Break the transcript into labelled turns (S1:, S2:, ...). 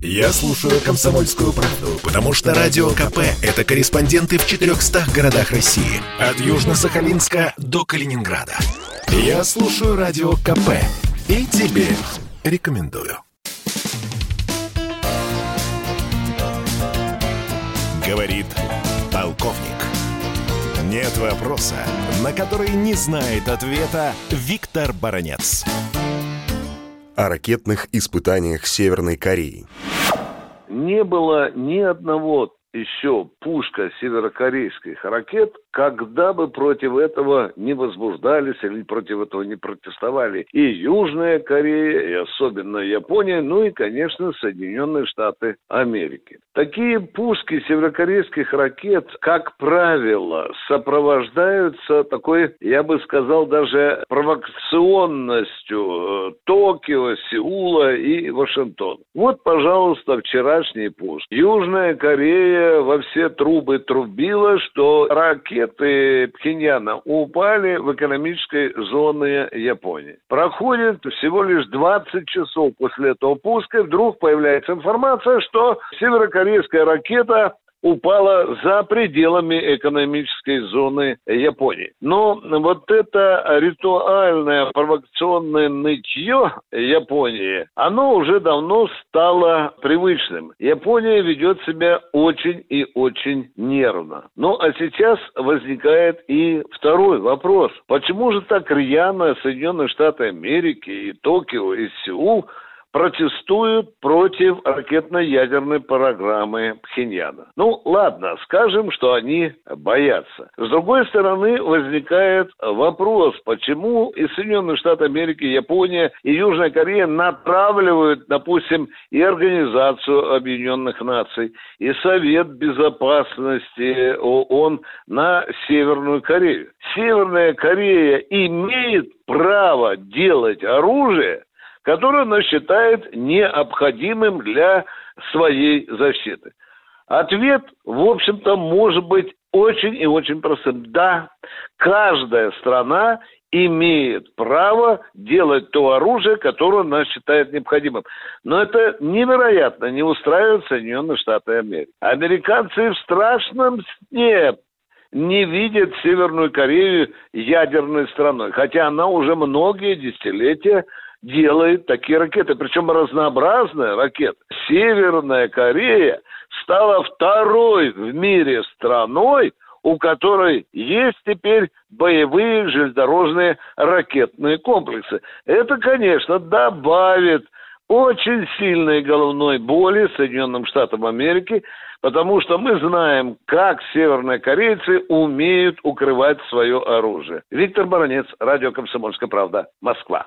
S1: Я слушаю «Комсомольскую правду», потому что «Радио КП» — это корреспонденты в 400 городах России. От Южно-Сахалинска до Калининграда. Я слушаю «Радио КП» и тебе рекомендую. Говорит полковник. Нет вопроса, на который не знает ответа Виктор Баранец
S2: о ракетных испытаниях Северной Кореи.
S3: Не было ни одного еще пушка северокорейских ракет, когда бы против этого не возбуждались или против этого не протестовали и Южная Корея, и особенно Япония, ну и, конечно, Соединенные Штаты Америки. Такие пушки северокорейских ракет, как правило, сопровождаются такой, я бы сказал, даже провокационностью э, Токио, Сеула и Вашингтона. Вот, пожалуйста, вчерашний пушк. Южная Корея во все трубы трубила, что ракеты Пхеньяна упали в экономической зоне Японии. Проходит всего лишь 20 часов после этого пуска, вдруг появляется информация, что северокорейская ракета упала за пределами экономической зоны Японии. Но вот это ритуальное провокационное нытье Японии, оно уже давно стало привычным. Япония ведет себя очень и очень нервно. Ну а сейчас возникает и второй вопрос. Почему же так рьяно Соединенные Штаты Америки и Токио и Сеул протестуют против ракетно-ядерной программы Пхеньяна. Ну, ладно, скажем, что они боятся. С другой стороны, возникает вопрос, почему и Соединенные Штаты Америки, Япония, и Южная Корея натравливают, допустим, и Организацию Объединенных Наций, и Совет Безопасности ООН на Северную Корею. Северная Корея имеет право делать оружие, которую она считает необходимым для своей защиты. Ответ, в общем-то, может быть очень и очень простым. Да, каждая страна имеет право делать то оружие, которое она считает необходимым. Но это невероятно не устраивает Соединенные Штаты Америки. Американцы в страшном сне не видят Северную Корею ядерной страной, хотя она уже многие десятилетия делает такие ракеты, причем разнообразные ракеты. Северная Корея стала второй в мире страной, у которой есть теперь боевые железнодорожные ракетные комплексы. Это, конечно, добавит очень сильной головной боли Соединенным Штатам Америки, потому что мы знаем, как северные корейцы умеют укрывать свое оружие. Виктор Баранец, Радио «Комсомольская правда», Москва.